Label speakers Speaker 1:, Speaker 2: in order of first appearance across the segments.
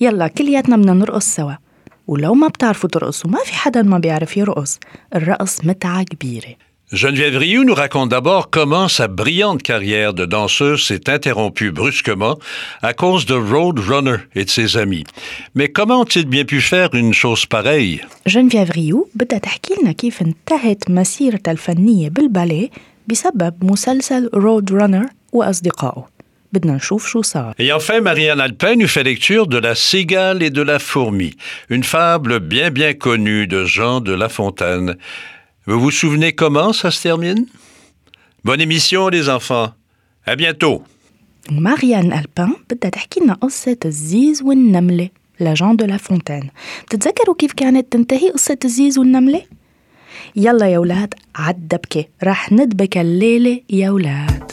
Speaker 1: يلا كلياتنا بدنا نرقص سوا ولو ما بتعرفوا ترقصوا ما في حدا ما بيعرف يرقص الرقص متعة كبيرة
Speaker 2: Geneviève Rioux nous raconte d'abord comment sa brillante carrière de danseuse s'est interrompue brusquement à cause de Roadrunner et de ses amis. Mais comment ont-ils bien pu faire une chose pareille?
Speaker 1: جنفيف ريو بدها تحكي لنا كيف انتهت مسيرتها الفنية بالباليه بسبب مسلسل رود رانر وأصدقائه بدنا نشوف شو صار
Speaker 2: Et enfin, Marianne Alpin nous fait lecture de La cigale et de la fourmi, une fable bien bien connue de Jean de La Fontaine. Vous vous souvenez comment ça se termine? Bonne émission, les enfants. À bientôt.
Speaker 1: ماريان ألبان بدها تحكي لنا قصة الزيز والنملة لجان دو لافونتين بتتذكروا كيف كانت تنتهي قصة الزيز والنملة؟ يلا يا ولاد عالدبكة رح ندبك الليلة يا ولاد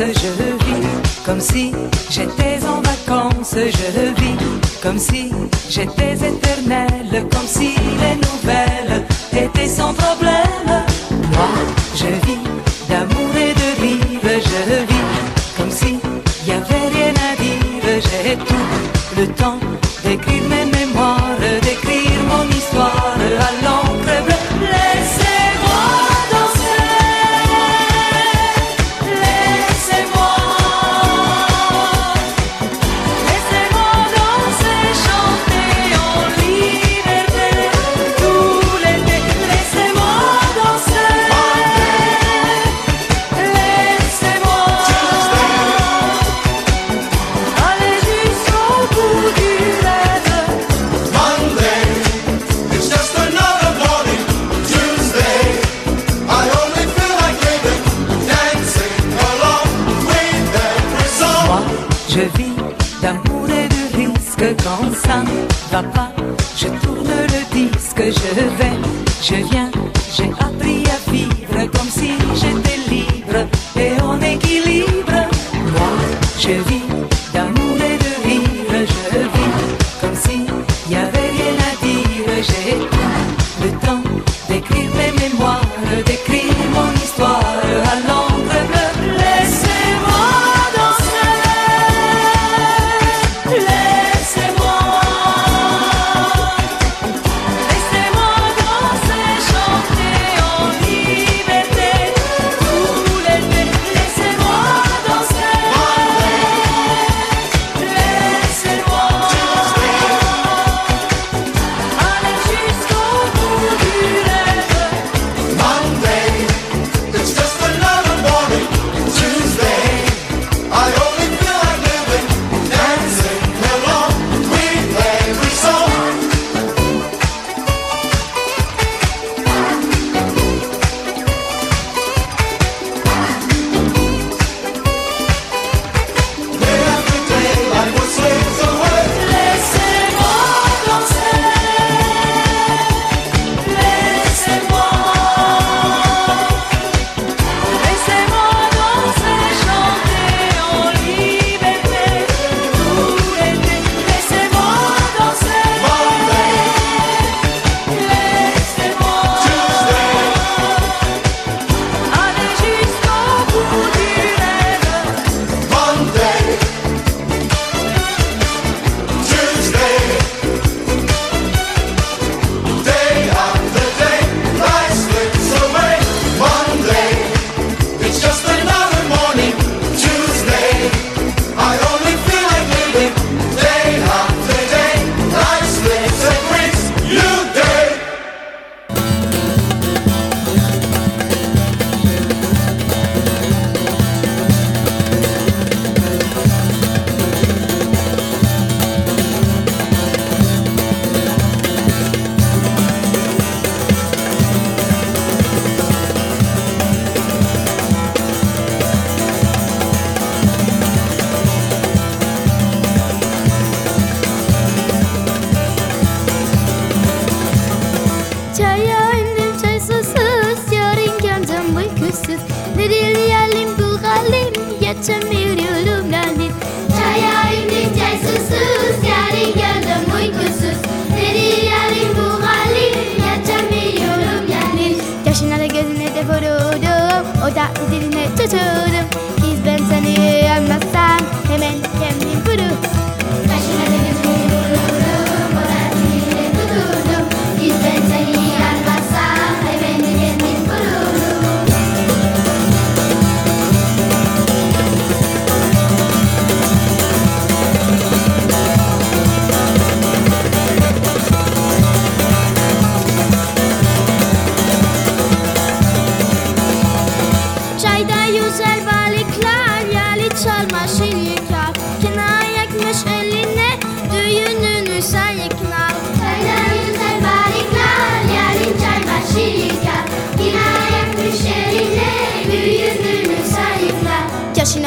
Speaker 3: je vis comme si j'étais en vacances, je vis comme si j'étais éternelle, comme si les nouvelles étaient sans problème.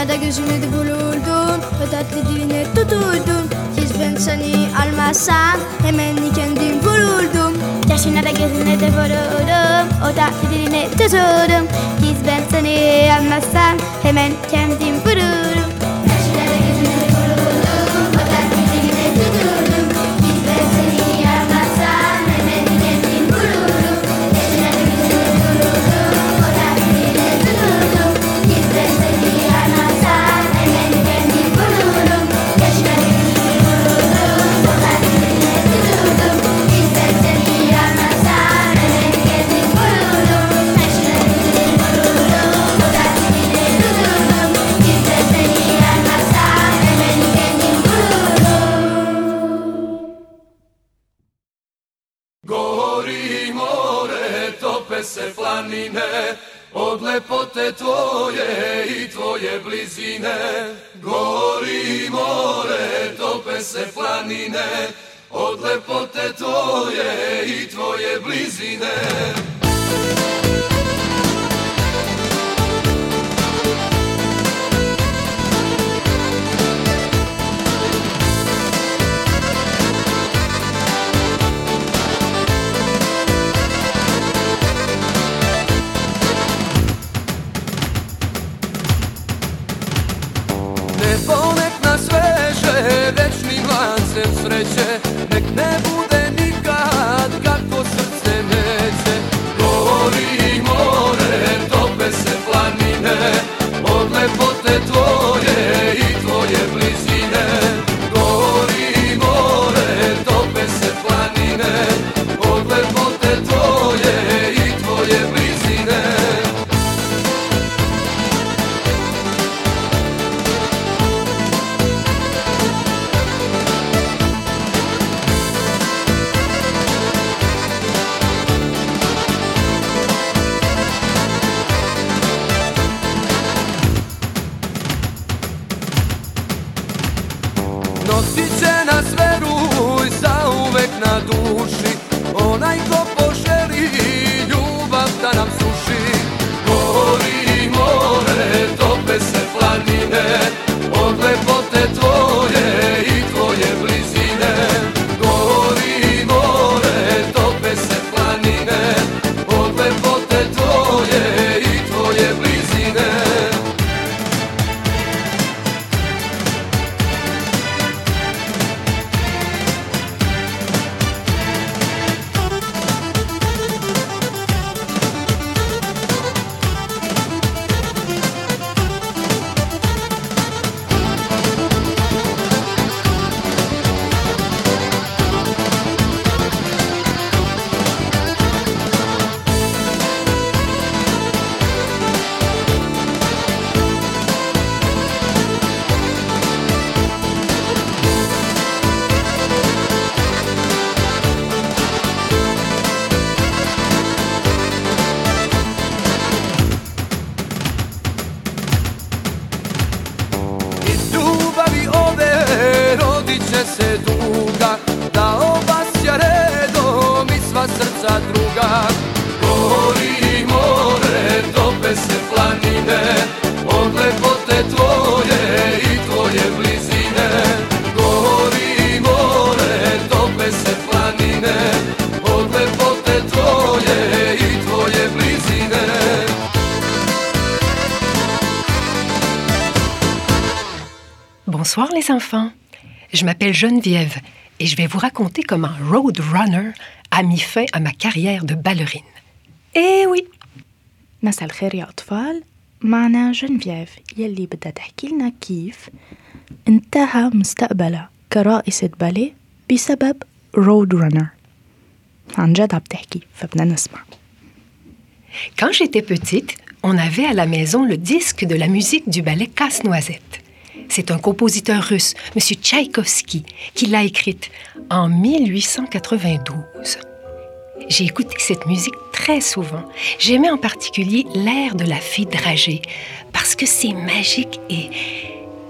Speaker 4: Dünyada gözünü de bulurdun Ve tatlı diline tuturdun. Hiç ben seni almasam Hemen kendim vururdum. Yaşına da gözüne de vururum O tatlı diline tuturum Hiç ben seni almasam Hemen kendim vururum
Speaker 5: m'appelle Geneviève et je vais vous raconter comment Roadrunner a mis fin à ma carrière de ballerine. Eh oui,
Speaker 1: مساء الخير يا أطفال معنا جنفيف يلي بدها تحكي لنا كيف انتهى مستقبلها كرائسة باليه بسبب رود رانر عن جد عم تحكي فبدنا نسمع
Speaker 5: quand j'étais petite, on avait à la maison le disque de la musique du ballet Casse-Noisette. C'est un compositeur russe, M. Tchaïkovski, qui l'a écrite en 1892. J'ai écouté cette musique très souvent. J'aimais en particulier l'air de la fée dragée, parce que c'est magique et,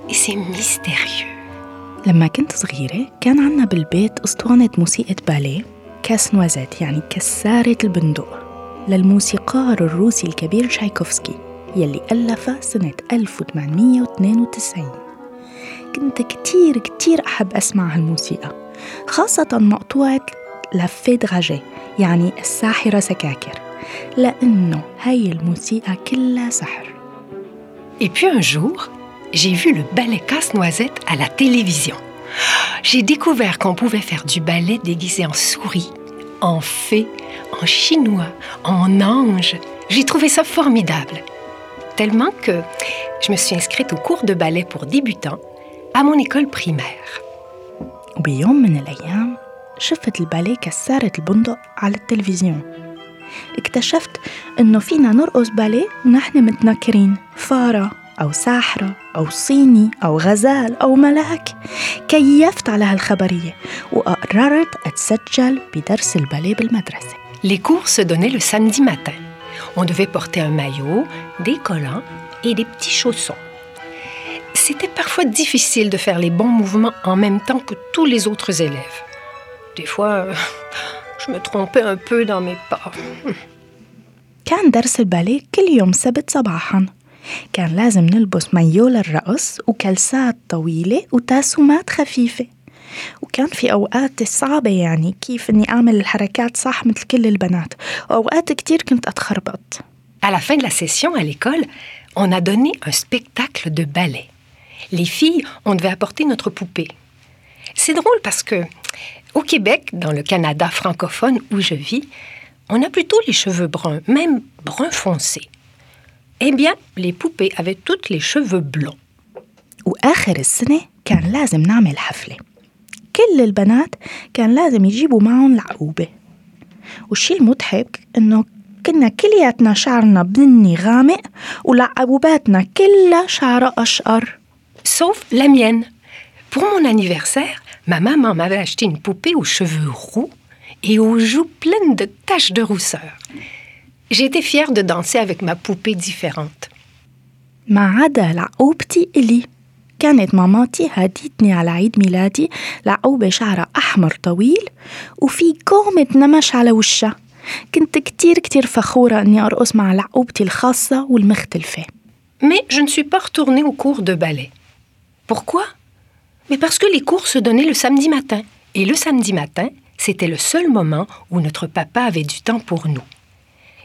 Speaker 5: et c'est mystérieux.
Speaker 1: لما كنت صغيرة كان عنا بالبيت أسطوانة موسيقى باليه كاس نوازات يعني كسارة البندق للموسيقار الروسي الكبير تشايكوفسكي يلي ألفها سنة 1892 كنت كتير كتير أحب أسمع هالموسيقى خاصة مقطوعة لافي دراجي يعني الساحرة سكاكر لأنه هاي الموسيقى كلها سحر
Speaker 5: Et puis un jour, j'ai vu le ballet Casse-Noisette à la télévision. J'ai découvert qu'on pouvait faire du ballet déguisé en souris, en fée, en chinois, en ange. J'ai trouvé ça formidable. Tellement que je me suis inscrite au cours de ballet pour débutants à mon école primaire.
Speaker 1: وبيوم من الأيام شفت الباليه كسارة البندق على التلفزيون اكتشفت إنه فينا نرقص باليه ونحن متنكرين فارة أو ساحرة أو صيني أو غزال أو ملاك كيفت على هالخبرية وقررت أتسجل بدرس الباليه بالمدرسة
Speaker 5: Les cours se donnaient le samedi matin. On devait porter un maillot, des collants et des petits chaussons. C'était parfois difficile de faire les bons mouvements en même temps que tous les autres élèves. Des fois, euh, je me trompais un peu dans mes pas.
Speaker 1: كان درس الباليه كل يوم سبت صباحا كان لازم نلبس مايو للرقص وكلسات طويلة وتاسومات خفيفة وكان في أوقات صعبة يعني كيف إني أعمل الحركات صح مثل كل البنات وأوقات كتير كنت أتخربط
Speaker 5: À la fin de la session à l'école, on a donné un spectacle de ballet. Les filles, on devait apporter notre poupée. C'est drôle parce que au Québec, dans le Canada francophone où je vis, on a plutôt les cheveux bruns, même brun foncé. Eh bien, les poupées avaient toutes les cheveux blonds.
Speaker 1: وآخر السنة كان لازم نعمل حفلة كل البنات كان لازم يجيبوا معهم العقوبة والشي المضحك إنه كنا كلياتنا شعرنا بني غامق والعقوباتنا كلها شعرها أشقر
Speaker 5: Sauf la mienne. Pour mon anniversaire, ma maman m'avait acheté une poupée aux cheveux roux et aux joues pleines de taches de rousseur. J'étais fière de danser avec ma poupée différente.
Speaker 1: ما عدا لعقوبتي إلي كانت ماماتي هديتني على عيد ميلادي لعقوبة شعرها أحمر طويل وفي كومة نمش على وشها كنت كتير كتير فخورة إني أرقص مع لعقوبتي الخاصة والمختلفة
Speaker 5: Mais je ne suis pas retournée au cours de ballet. Pourquoi? Mais parce que les cours se donnaient le samedi matin. Et le samedi matin, c'était le seul moment où notre papa avait du temps pour nous.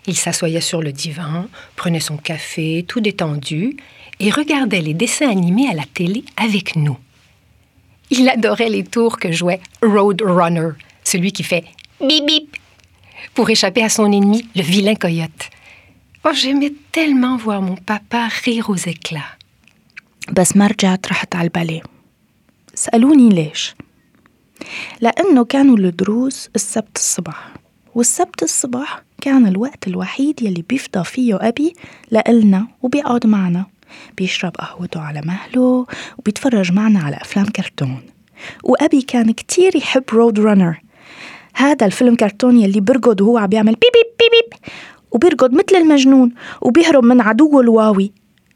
Speaker 5: Il s'assoyait sur le divan, prenait son café, tout détendu, et regardait les dessins animés à la télé avec nous. Il adorait les tours que jouait Roadrunner, celui qui fait bip bip pour échapper à son ennemi, le vilain coyote. Oh, j'aimais tellement voir mon papa rire aux éclats.
Speaker 1: بس ما رجعت رحت على الباليه. سألوني ليش؟ لأنه كانوا الدروس السبت الصبح والسبت الصبح كان الوقت الوحيد يلي بيفضى فيه أبي لإلنا وبيقعد معنا. بيشرب قهوته على مهله وبيتفرج معنا على أفلام كرتون. وأبي كان كتير يحب رود رانر هذا الفيلم كرتون يلي برقد وهو عم بيعمل بيب بيب بيب وبيرقد مثل المجنون وبيهرب من عدوه الواوي.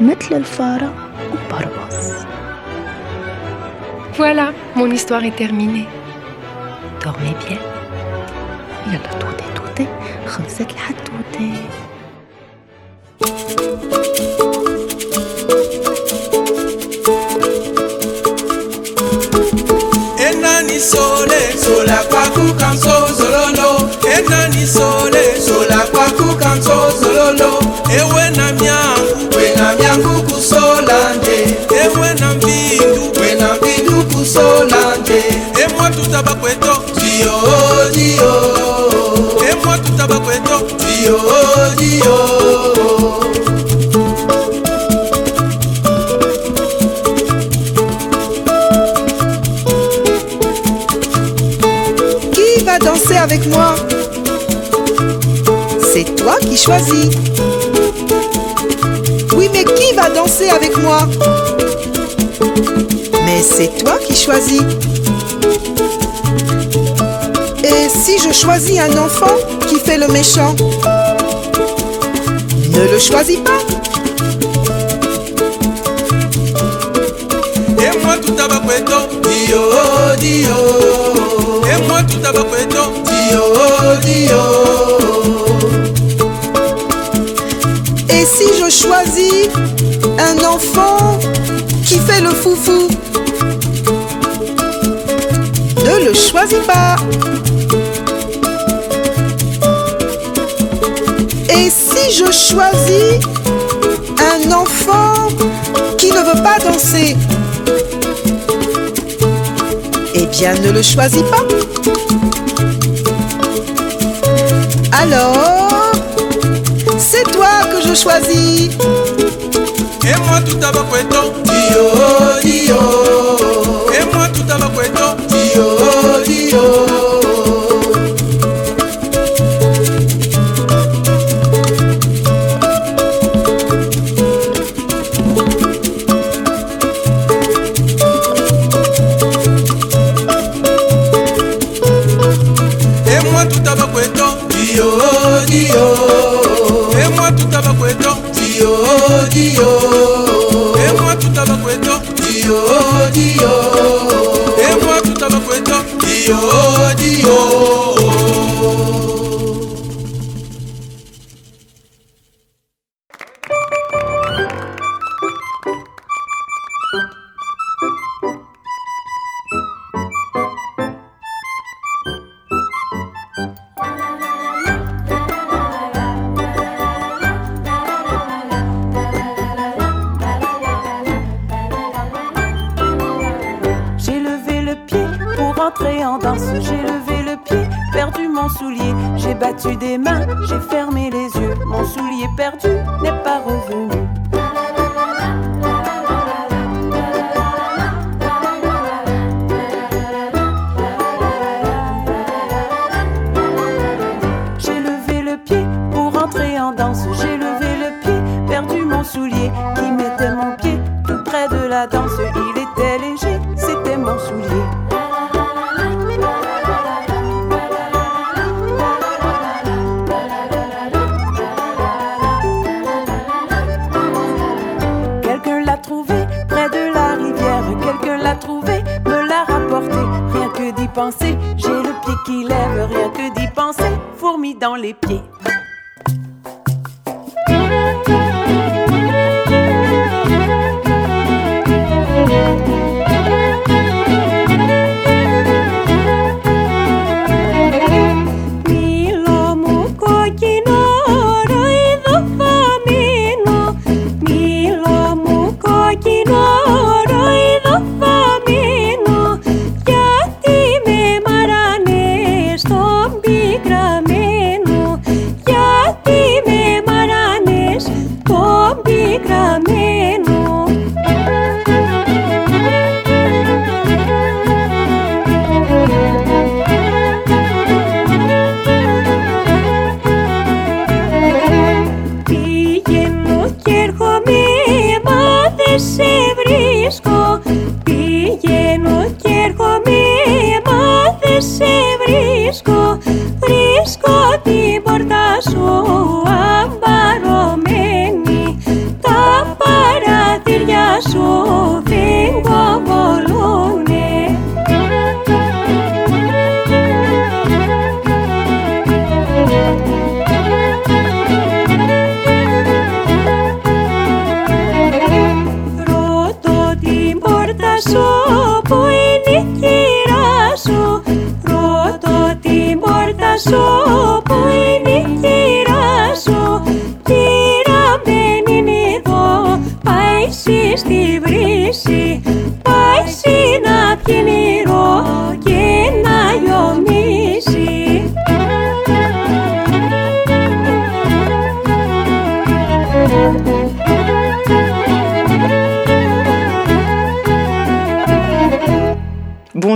Speaker 1: مثل الفارة وبرقص
Speaker 5: Voilà, mon histoire est terminée. Dormez bien.
Speaker 1: يلا توتي توتي خلصت الحدوتة
Speaker 6: Enani sole sola kwaku kanso zololo. Enani sole sola kwaku kanso zololo. Ewe na myangu we na myangu kusolanje ewe na mbindu we na mbindu kusolanje emwa tutaba kweto dio dio. Emwa tutaba kweto dio dio
Speaker 7: moi C'est toi qui choisis. Oui, mais qui va danser avec moi? Mais c'est toi qui choisis. Et si je choisis un enfant qui fait le méchant? Ne le choisis pas.
Speaker 6: Dio dio
Speaker 7: Et si je choisis un enfant qui fait le foufou Ne le choisis pas. Et si je choisis un enfant qui ne veut pas danser Eh bien, ne le choisis pas. Alors, c'est toi que je choisis.
Speaker 6: emwa tutaba kweto dio dio. Emwa tutaba kweto dio
Speaker 8: J'ai levé le pied, perdu mon soulier. J'ai battu des mains, j'ai fermé les yeux. Mon soulier perdu n'est pas revenu. Les pieds.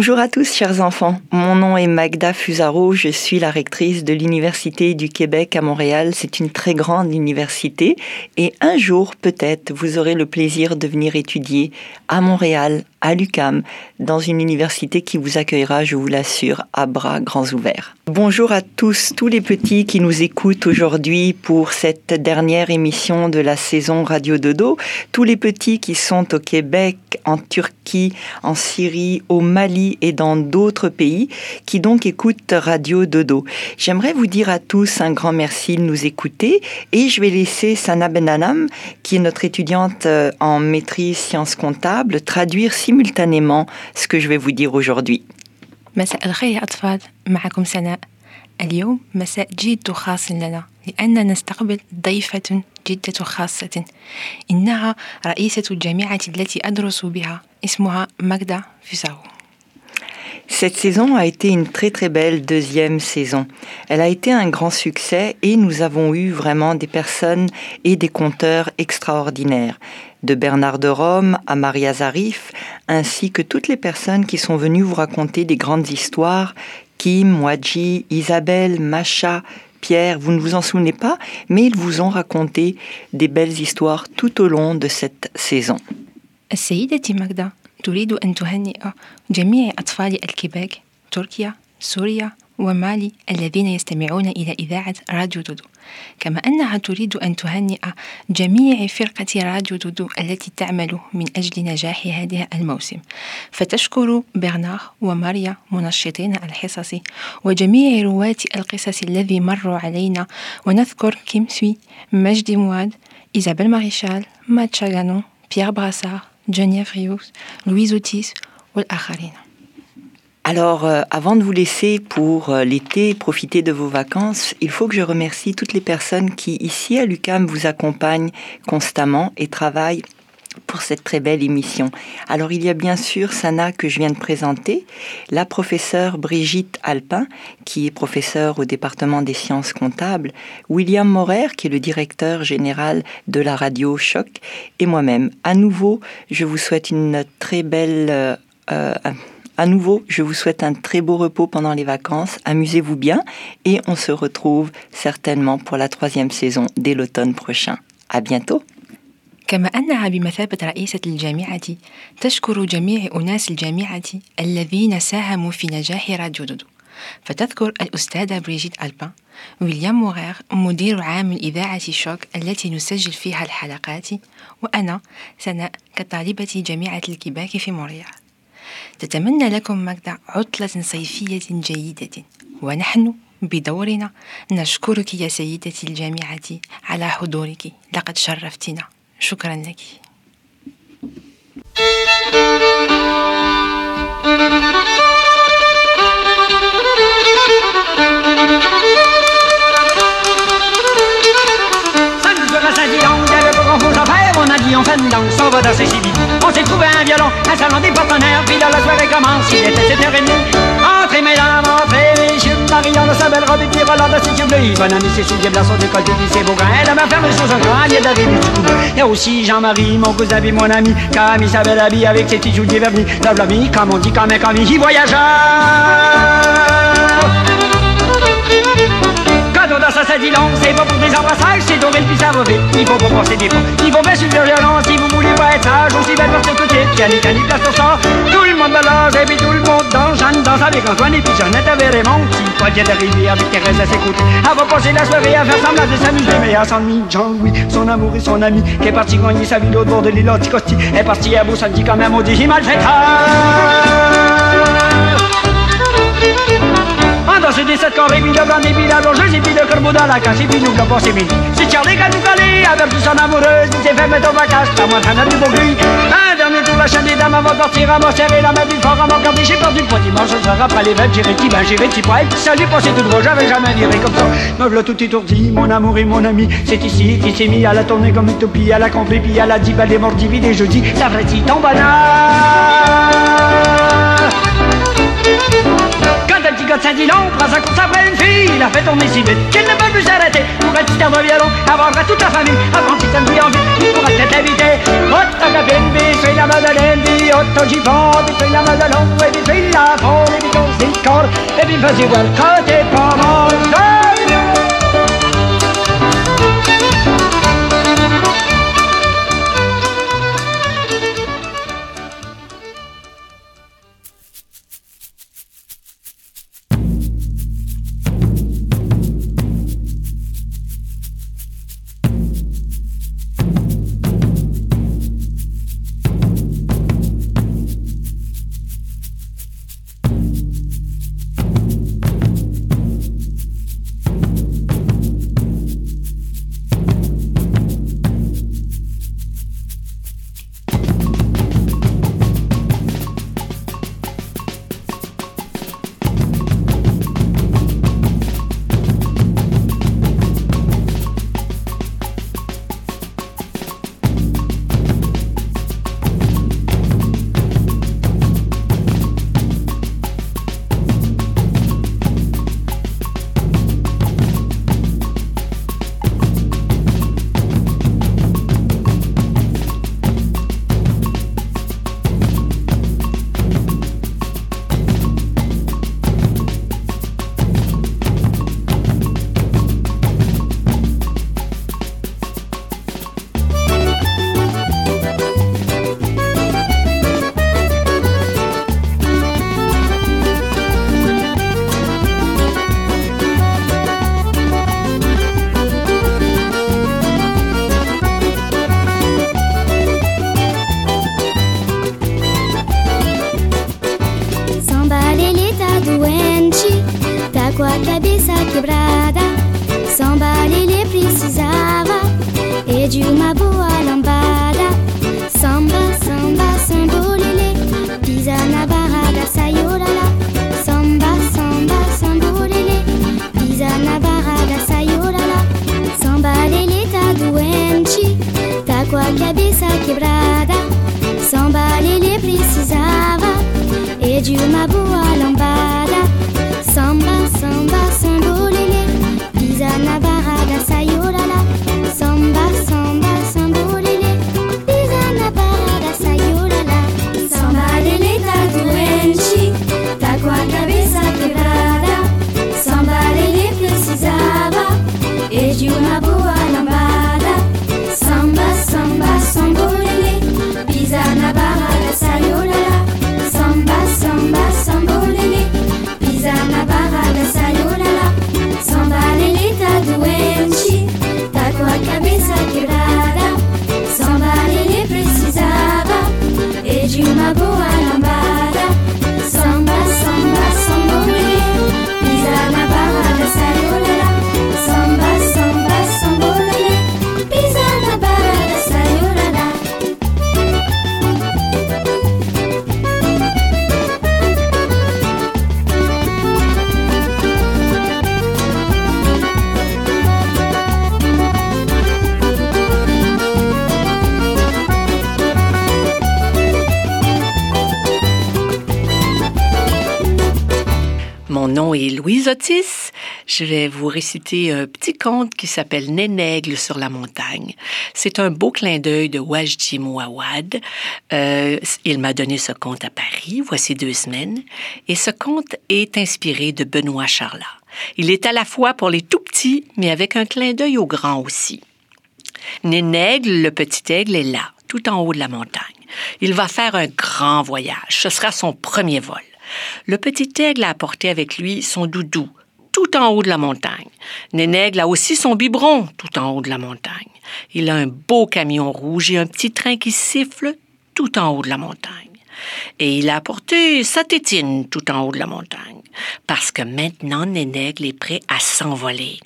Speaker 9: Bonjour à tous, chers enfants. Mon nom est Magda Fusaro. Je suis la rectrice de l'Université du Québec à Montréal. C'est une très grande université. Et un jour, peut-être, vous aurez le plaisir de venir étudier à Montréal, à l'UCAM, dans une université qui vous accueillera, je vous l'assure, à bras grands ouverts. Bonjour à tous, tous les petits qui nous écoutent aujourd'hui pour cette dernière émission de la saison Radio Dodo. Tous les petits qui sont au Québec, en Turquie, en Syrie, au Mali et dans d'autres pays qui donc écoutent Radio Dodo. J'aimerais vous dire à tous un grand merci de nous écouter et je vais laisser Sana Benanam, qui est notre étudiante euh, en maîtrise sciences comptables, traduire simultanément ce que je vais vous dire aujourd'hui.
Speaker 10: مساء الخير يا أطفال معكم سناء اليوم مساء جد خاص لنا لأننا نستقبل ضيفة جدة خاصة إنها رئيسة الجامعة التي أدرس بها اسمها ماجدا فيساو
Speaker 9: Cette saison a été une très très belle deuxième saison. Elle a été un grand succès et nous avons eu vraiment des personnes et des conteurs extraordinaires. De Bernard de Rome à Maria Zarif, ainsi que toutes les personnes qui sont venues vous raconter des grandes histoires. Kim, Wadji, Isabelle, Macha, Pierre, vous ne vous en souvenez pas, mais ils vous ont raconté des belles histoires tout au long de cette saison.
Speaker 10: السيدة ماجدا تريد أن تهنئ جميع أطفال الكيبيك تركيا سوريا ومالي الذين يستمعون إلى إذاعة راديو دودو كما أنها تريد أن تهنئ جميع فرقة راديو دودو التي تعمل من أجل نجاح هذا الموسم. فتشكر برنار وماريا منشطين الحصص وجميع رواة القصص الذي مروا علينا. ونذكر كيم سوي مجدي مواد إيزابيل ماريشال مات شاغانو بيير براسار جونييف ريوس لويز أوتيس والآخرين.
Speaker 9: Alors, euh, avant de vous laisser pour euh, l'été profiter de vos vacances, il faut que je remercie toutes les personnes qui, ici à l'UCAM, vous accompagnent constamment et travaillent pour cette très belle émission. Alors, il y a bien sûr Sana que je viens de présenter, la professeure Brigitte Alpin, qui est professeure au département des sciences comptables, William Morer, qui est le directeur général de la radio Choc, et moi-même. À nouveau, je vous souhaite une très belle... euh, à nouveau, je vous souhaite un très beau repos pendant les vacances. Amusez-vous bien et on se retrouve certainement pour la troisième saison dès l'automne prochain. À bientôt.
Speaker 10: كما أنها بمثابة رئيسة الجامعة تشكر جميع أناس الجامعة الذين ساهموا في نجاح راديو دودو فتذكر الأستاذة بريجيت ألبان ويليام موغير مدير عام الإذاعة شوك التي نسجل فيها الحلقات وأنا سناء كطالبة جامعة الكيباك في مونريال تتمنى لكم مجدع عطلة صيفية جيدة. ونحن بدورنا نشكرك يا سيدتي الجامعة على حضورك. لقد شرفتنا. شكرا لك.
Speaker 11: Samedi on fait une danse, on va danser chez. On s'est trouvé un violon, un salon des partenaires, puis là la soirée commence, il était 7h30. Entrez mesdames, entrez messieurs, Marion de sa belle robe et puis Roland de ses yeux bleus. Bonne année, ses souliers blancs, son décolleté, puis ses beaux gants. Elle m'a fermé sur son grand, il y a coup. Il y a aussi Jean-Marie, mon cousin mon ami, Camille, sa belle habille avec ses petits souliers vernis. La vie, comme on dit, comme un Camille, voyageur. Quand on danse à c'est pas pour des embrassages, c'est doré puis ça va. Il faut pas penser des fois. Il faut bien sur la violence si vous voulez pas être sage. Aussi belle version que t'es, Cani, Cani, place pour ça. Tout le monde balance et puis tout le monde danse. Jeanne danse avec Antoine et puis Jeannette avait Raymond. Si Paul vient d'arriver avec Thérèse à ses côtés. Elle va la soirée à faire semblant de s'amuser, mais elle s'ennuie. Jean-Louis, son amour et son ami, qui est parti gagner sa vie au bord de l'île Anticosti. Est parti à beau samedi quand même, on dit malfaiteur. On danse des sept corps et puis le blanc et puis la blancheuse et puis le corbeau dans la cage et puis nous globons c'est midi. C'est Charlie qui a nous avec tout son amoureuse, il s'est fait mettre au vacage, pas moins traîner du beau gris. Un
Speaker 12: donné toute la chaîne des dames avant de partir à m'en serrer la main du fort à m'en garder. J'ai perdu le point dimanche, ce soir après les fêtes, j'irai petit bain, j'irai petit poil. Salut, pensez tout droit, j'avais jamais viré comme ça. Me voilà tout étourdi, mon amour et mon ami. C'est ici qu'il s'est mis à la tournée comme une à la camper, puis à la dive, à des mordivides et jeudi. Ça vrai, il tombe quand gars de Saint-Dilon prend sa course après une fille, il a fait tourner si vite qu'il ne peut plus s'arrêter. Pour un petit de violon, à toute la famille, avant qu'il vie en vie, il pourra peut-être éviter. Otto puis fais la Madeleine, puis Otto puis fais la Madeleine, et puis fais la Fond, et puis on s'y colle, et puis vas-y voir quand t'es pas mort.
Speaker 13: Je vais vous réciter un petit conte qui s'appelle Nénègle sur la montagne. C'est un beau clin d'œil de Wajdi Mouawad. Euh, il m'a donné ce conte à Paris, voici deux semaines, et ce conte est inspiré de Benoît Charlat. Il est à la fois pour les tout petits, mais avec un clin d'œil aux grands aussi. Nénègle, le petit aigle, est là, tout en haut de la montagne. Il va faire un grand voyage. Ce sera son premier vol. Le petit aigle a apporté avec lui son doudou, tout en haut de la montagne. Nénègle a aussi son biberon, tout en haut de la montagne. Il a un beau camion rouge et un petit train qui siffle tout en haut de la montagne. Et il a apporté sa tétine tout en haut de la montagne, parce que maintenant Nénègle est prêt à s'envoler.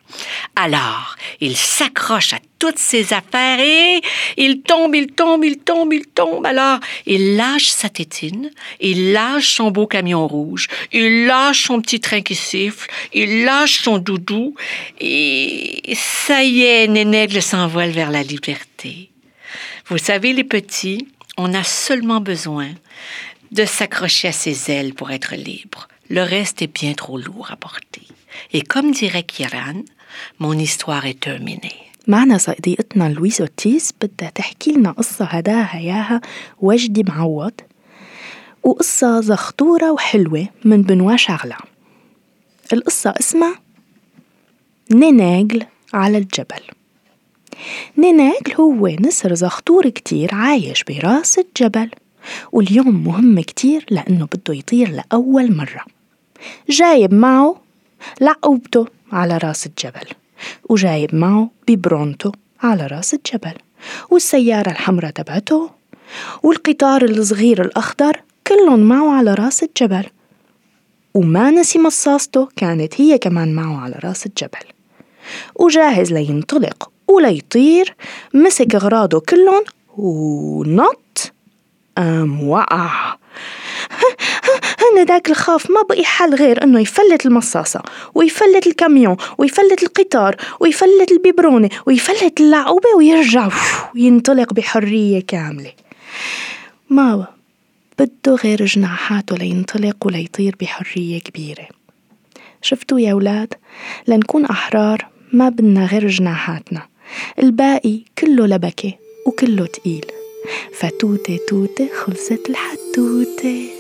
Speaker 13: Alors, il s'accroche à toutes ses affaires et il tombe, il tombe, il tombe, il tombe. Alors, il lâche sa tétine, il lâche son beau camion rouge, il lâche son petit train qui siffle, il lâche son doudou et ça y est, Nénègle s'envole vers la liberté. Vous savez, les petits, on a seulement besoin de s'accrocher à ses ailes pour être libre. Le reste est bien trop lourd à porter. Et comme dirait Kiran, mon histoire est terminée.
Speaker 1: معنا صديقتنا لويس أوتيس بدها تحكي لنا قصة هداها إياها وجدي معوض وقصة زخطورة وحلوة من بنوا شغلة القصة اسمها نيناجل على الجبل نيناجل هو نسر زخطور كتير عايش براس الجبل واليوم مهم كتير لأنه بده يطير لأول مرة. جايب معه لعقوبته على راس الجبل وجايب معه ببرونته على راس الجبل والسيارة الحمراء تبعته والقطار الصغير الأخضر كلهم معه على راس الجبل. وما نسي مصاصته كانت هي كمان معه على راس الجبل. وجاهز لينطلق وليطير مسك أغراضه كلهم ونط قام وقع نداك الخاف ما بقي حل غير إنه يفلت المصاصة ويفلت الكاميون ويفلت القطار ويفلت البيبرونة ويفلت اللعوبة ويرجع ينطلق بحرية كاملة. ما بده غير جناحاته لينطلق وليطير بحرية كبيرة. شفتوا يا ولاد لنكون أحرار ما بدنا غير جناحاتنا. الباقي كله لبكة وكله تقيل. فتوتة توتة خلصت الحتوتة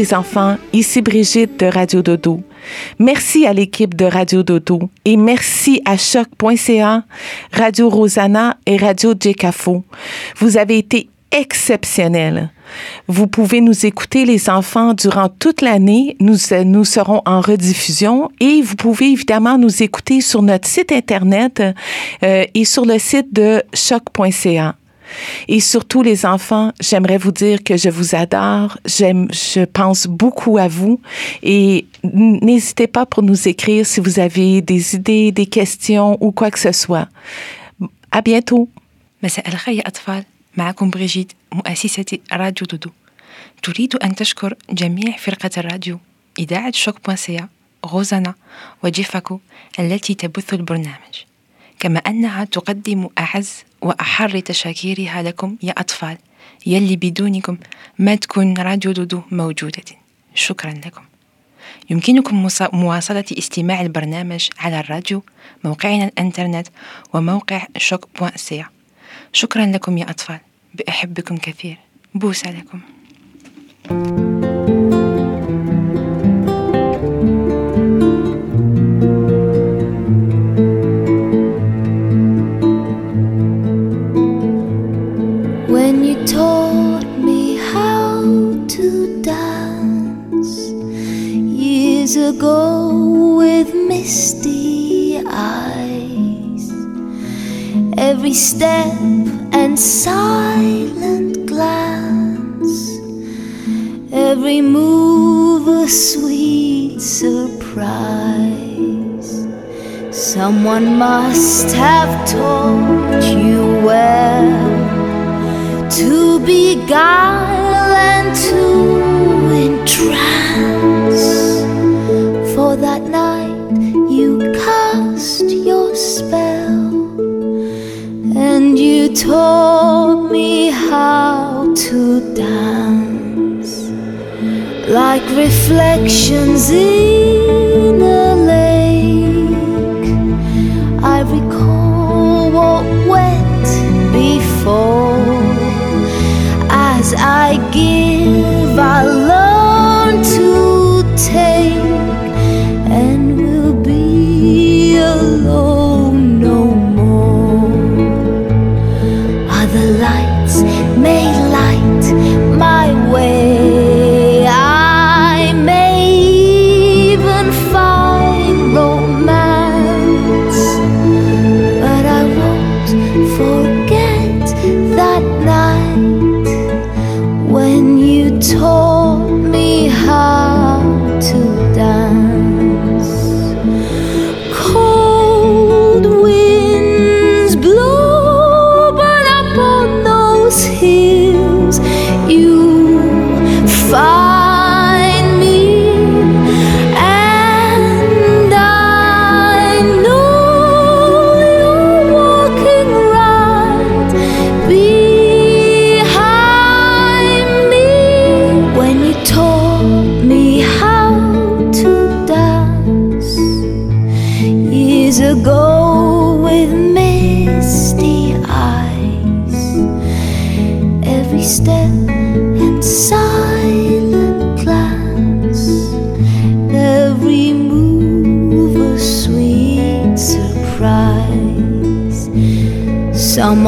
Speaker 14: les enfants, ici Brigitte de Radio Dodo. Merci à l'équipe de Radio Dodo et merci à choc.ca, Radio Rosanna et Radio Jekafo. Vous avez été exceptionnels. Vous pouvez nous écouter, les enfants, durant toute l'année. Nous, nous serons en rediffusion et vous pouvez évidemment nous écouter sur notre site Internet euh, et sur le site de choc.ca. Et surtout, les enfants, j'aimerais vous dire que je vous adore. J'aime, je pense beaucoup à vous. Et n'hésitez pas pour nous écrire si vous avez des idées, des questions ou quoi que ce soit. À bientôt.
Speaker 10: مساء الخير يا أطفال معكم بريجيت مؤسسة راديو دودو تريد أن تشكر جميع فرقة الراديو إذاعة شوك بوانسيا غوزانا وجيفاكو التي تبث البرنامج كما أنها تقدم أعز وأحر تشاكيرها لكم يا أطفال يلي بدونكم ما تكون راديو دودو موجودة. شكرا لكم. يمكنكم مواصلة استماع البرنامج على الراديو موقعنا الإنترنت وموقع شوك بوانسيا شكرا لكم يا أطفال بأحبكم كثير. بوسة لكم.
Speaker 15: Years ago with misty eyes, every step and silent glance, every move a sweet surprise. Someone must have taught you well reflections in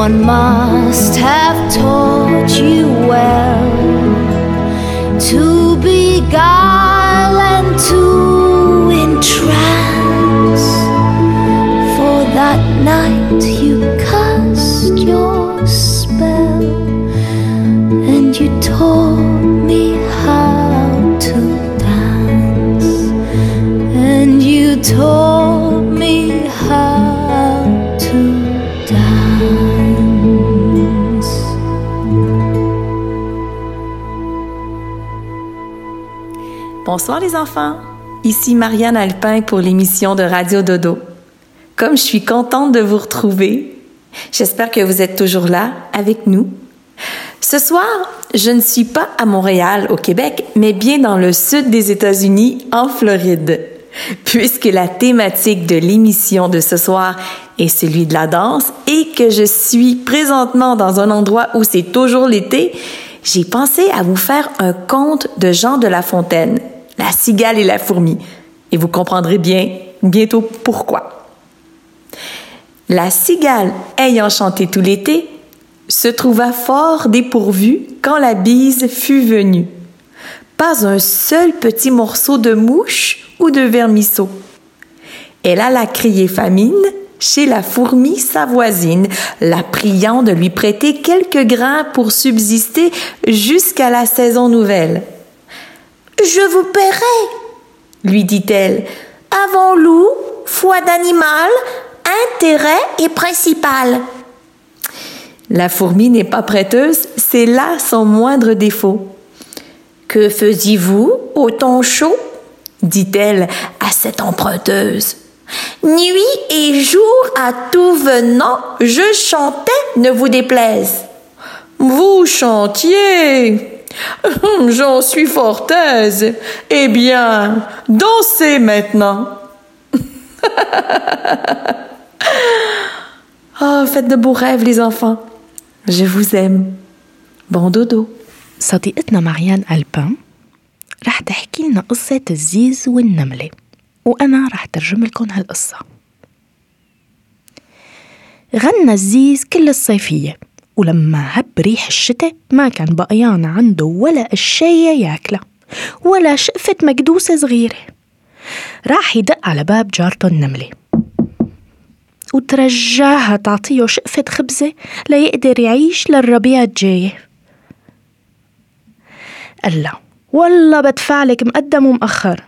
Speaker 15: one must
Speaker 16: Bonsoir les enfants, ici Marianne Alpin pour l'émission de Radio Dodo. Comme je suis contente de vous retrouver, j'espère que vous êtes toujours là avec nous. Ce soir, je ne suis pas à Montréal, au Québec, mais bien dans le sud des États-Unis, en Floride. Puisque la thématique de l'émission de ce soir est celui de la danse et que je suis présentement dans un endroit où c'est toujours l'été, j'ai pensé à vous faire un conte de Jean de La Fontaine, La cigale et la fourmi. Et vous comprendrez bien bientôt pourquoi. La cigale, ayant chanté tout l'été, se trouva fort dépourvue quand la bise fut venue. Pas un seul petit morceau de mouche ou de vermisseau. Elle alla crier famine chez la fourmi sa voisine, la priant de lui prêter quelques grains pour subsister jusqu'à la saison nouvelle. Je vous paierai, lui dit-elle. Avant loup, foi d'animal, intérêt et principal. La fourmi n'est pas prêteuse, c'est là son moindre défaut. Que faisiez-vous au temps chaud dit-elle à cette emprunteuse. Nuit et jour à tout venant, je chantais, ne vous déplaise. Vous chantiez J'en suis fort aise. Eh bien, dansez maintenant. oh, faites de beaux rêves, les enfants. Je vous aime. Bon dodo.
Speaker 1: صديقتنا مريان ألبان رح تحكي لنا قصة الزيز والنملة وأنا رح ترجم لكم هالقصة غنى الزيز كل الصيفية ولما هب ريح الشتاء ما كان بقيان عنده ولا قشاية ياكلها ولا شقفة مكدوسة صغيرة. راح يدق على باب جارته النملة. وترجاها تعطيه شقفة خبزة ليقدر يعيش للربيع الجاية قال لها والله بدفع لك مقدم ومأخر.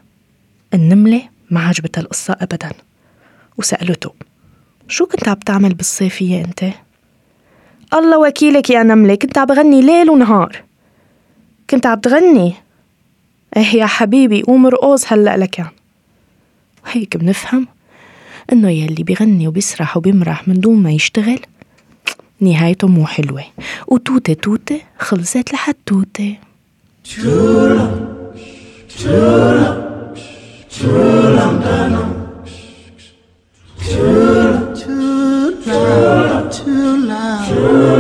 Speaker 1: النملة ما عجبتها القصة أبدا وسألته شو كنت عم تعمل بالصيفية أنت؟ الله وكيلك يا نملة. كنت عم بغني ليل ونهار. كنت عم تغني. إيه يا حبيبي قوم رقص هلأ لكان هيك بنفهم إنه يلي بيغني وبيسرح وبيمرح من دون ما يشتغل نهايته مو حلوة. وتوتة توتة خلصت لحد توتة.
Speaker 6: Chula, chula, chula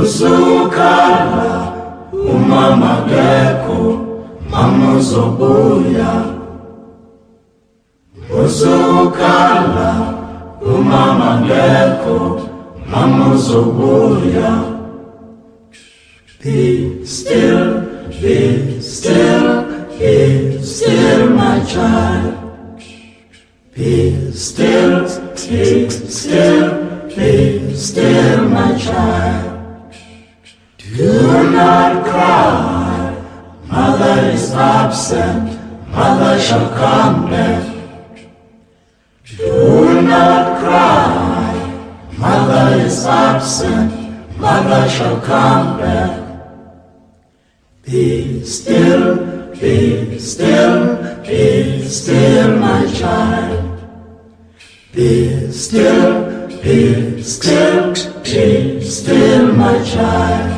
Speaker 6: Uzukala, umama geko, mamuzobuya. Uzukala, umama geko, mamuzobuya. Be still, be still, be still, my child. Be still, be still, be still, my child. Do not cry, mother is absent, mother shall come back. Do not cry, mother is absent, mother shall come back. Be still, be still, be still, my child. Be still, be still, be still, my child.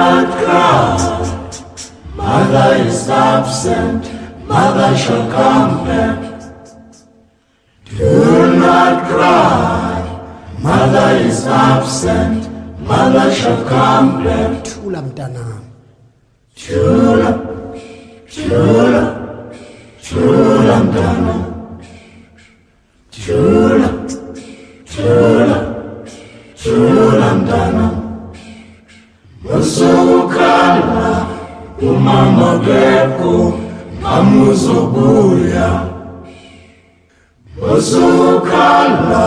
Speaker 6: Podcast. Mother is absent, mother shall come back. Do not cry, mother is absent, mother shall come back. Thula mntanam. Thula, thula, thula mntanam. Thula, thula, thula mntanam osokukhala umama kekho namuzobuya osokukhala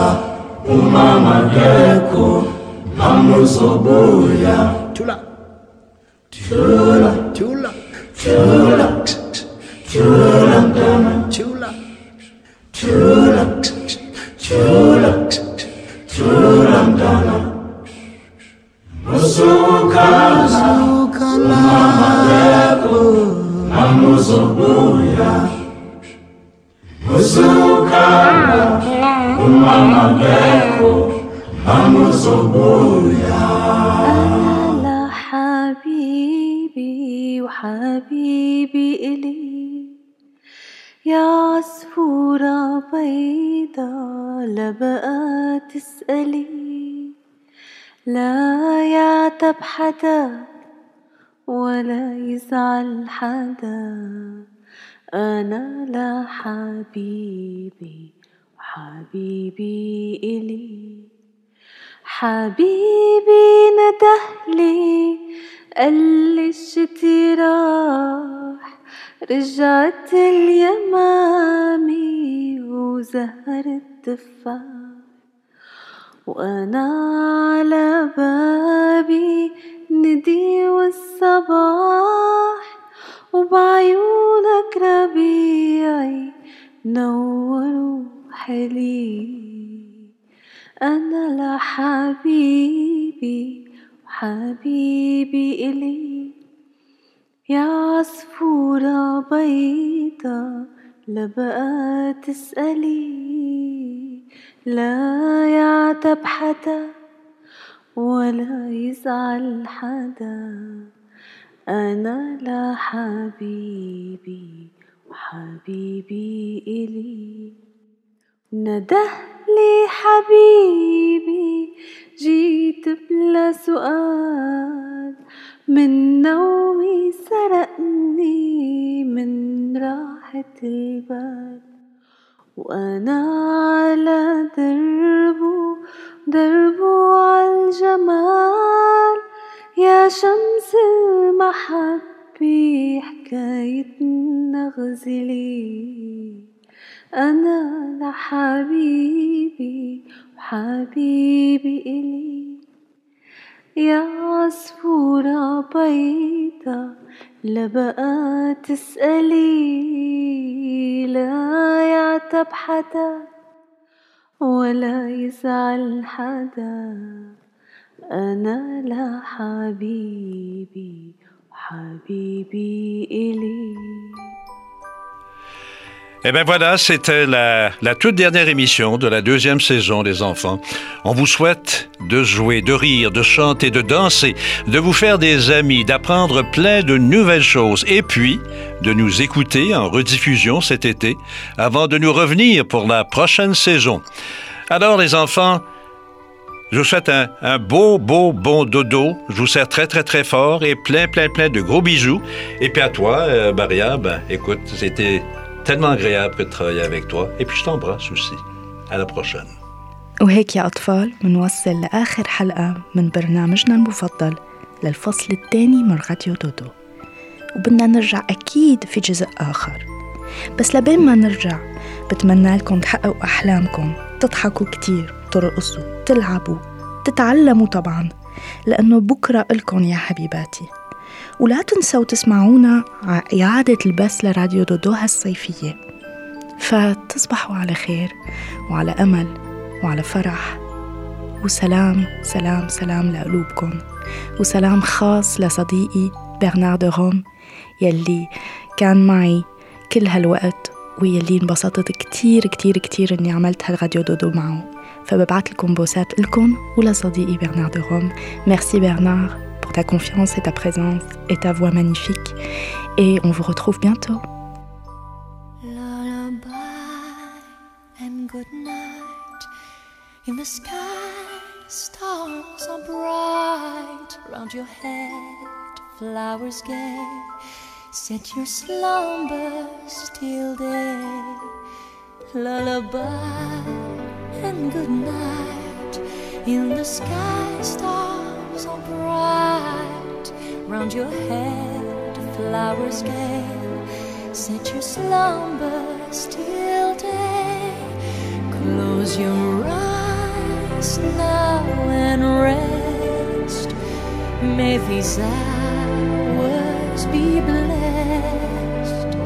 Speaker 6: umama kekho namuzobuya thula thula thula thula thula mntana thula thula thula thula mntana
Speaker 17: Susukan Muhammadku Namu sobuya Susukan Muhammadku Namu sobuya
Speaker 8: أنا حبيبي وحبيبي إلي يا عصفورة بيضة لا بقى تسألي لا يعتب حدا ولا يزعل حدا أنا لا حبيبي وحبيبي إلي. حبيبي ندهلي قال الشتي راح. رجعت اليمامي وزهر التفاح وأنا على بابي ندي والصباح وبعيونك ربيعي نور حلي أنا لحبيبي وحبيبي إلي. يا عصفورة بيضة لا بقى تسألي. لا يعتب حدا ولا يزعل حدا. أنا لحبيبي وحبيبي إلي. نده لي حبيبي جيت بلا سؤال. من نومي سرقني من راحة البال. وأنا على دربه دربه عالجمال يا شمس المحبة حكايتنا غزلي أنا لحبيبي وحبيبي إلي. يا عصفورة بيضة لا بقى تسألي. لا يعتب حدا ولا يزعل حدا. أنا لحبيبي وحبيبي إلي.
Speaker 2: Et bien voilà, c'était la, toute dernière émission de la deuxième saison des enfants. On vous souhaite de jouer, de rire, de chanter, de danser, de vous faire des amis, d'apprendre plein de nouvelles choses et puis de nous écouter en rediffusion cet été avant de nous revenir pour la prochaine saison. Alors les enfants, je vous souhaite un, beau, beau, bon dodo. Je vous serre très, très, très fort et plein, plein, plein de gros bisous. Et puis à toi, euh, Maria, ben, écoute, c'était tellement agréable de travailler avec toi. Et puis je t'embrasse aussi. À la prochaine.
Speaker 1: وهيك يا أطفال منوصل لآخر حلقة من برنامجنا المفضل للفصل الثاني من راديو دودو وبدنا نرجع أكيد في جزء آخر بس لبين ما نرجع بتمنى لكم تحققوا أحلامكم تضحكوا كتير ترقصوا تلعبوا تتعلموا طبعا لأنه بكرة إلكم يا حبيباتي ولا تنسوا تسمعونا إعادة البث لراديو دودو هالصيفية فتصبحوا على خير وعلى أمل وعلى فرح. وسلام سلام سلام لقلوبكم. وسلام خاص لصديقي برنار دو روم يلي كان معي كل هالوقت ويلي انبسطت كتير كتير كتير إني عملت هالراديو دودو معه. فببعت لكم بوسات لكم ولصديقي برنار دو روم. ميرسي برنار. Ta confiance et ta présence et ta voix magnifique. Et on vous retrouve bientôt.
Speaker 12: And good night. In the sky, stars are bright. Round your head, flowers gay. Set your slumbers till day. Lullaby and good night. In the sky, stars are bright. Round your head, flowers gay. Set your slumbers till day. Close your eyes now and rest. May these hours be blessed.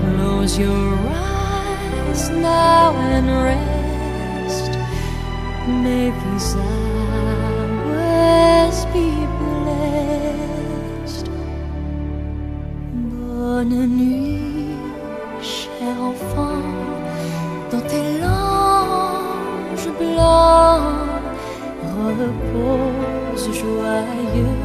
Speaker 12: Close your eyes now and rest. May these hours be bonne nuit, cher enfant, dans tes langes blancs,
Speaker 15: repose joyeux.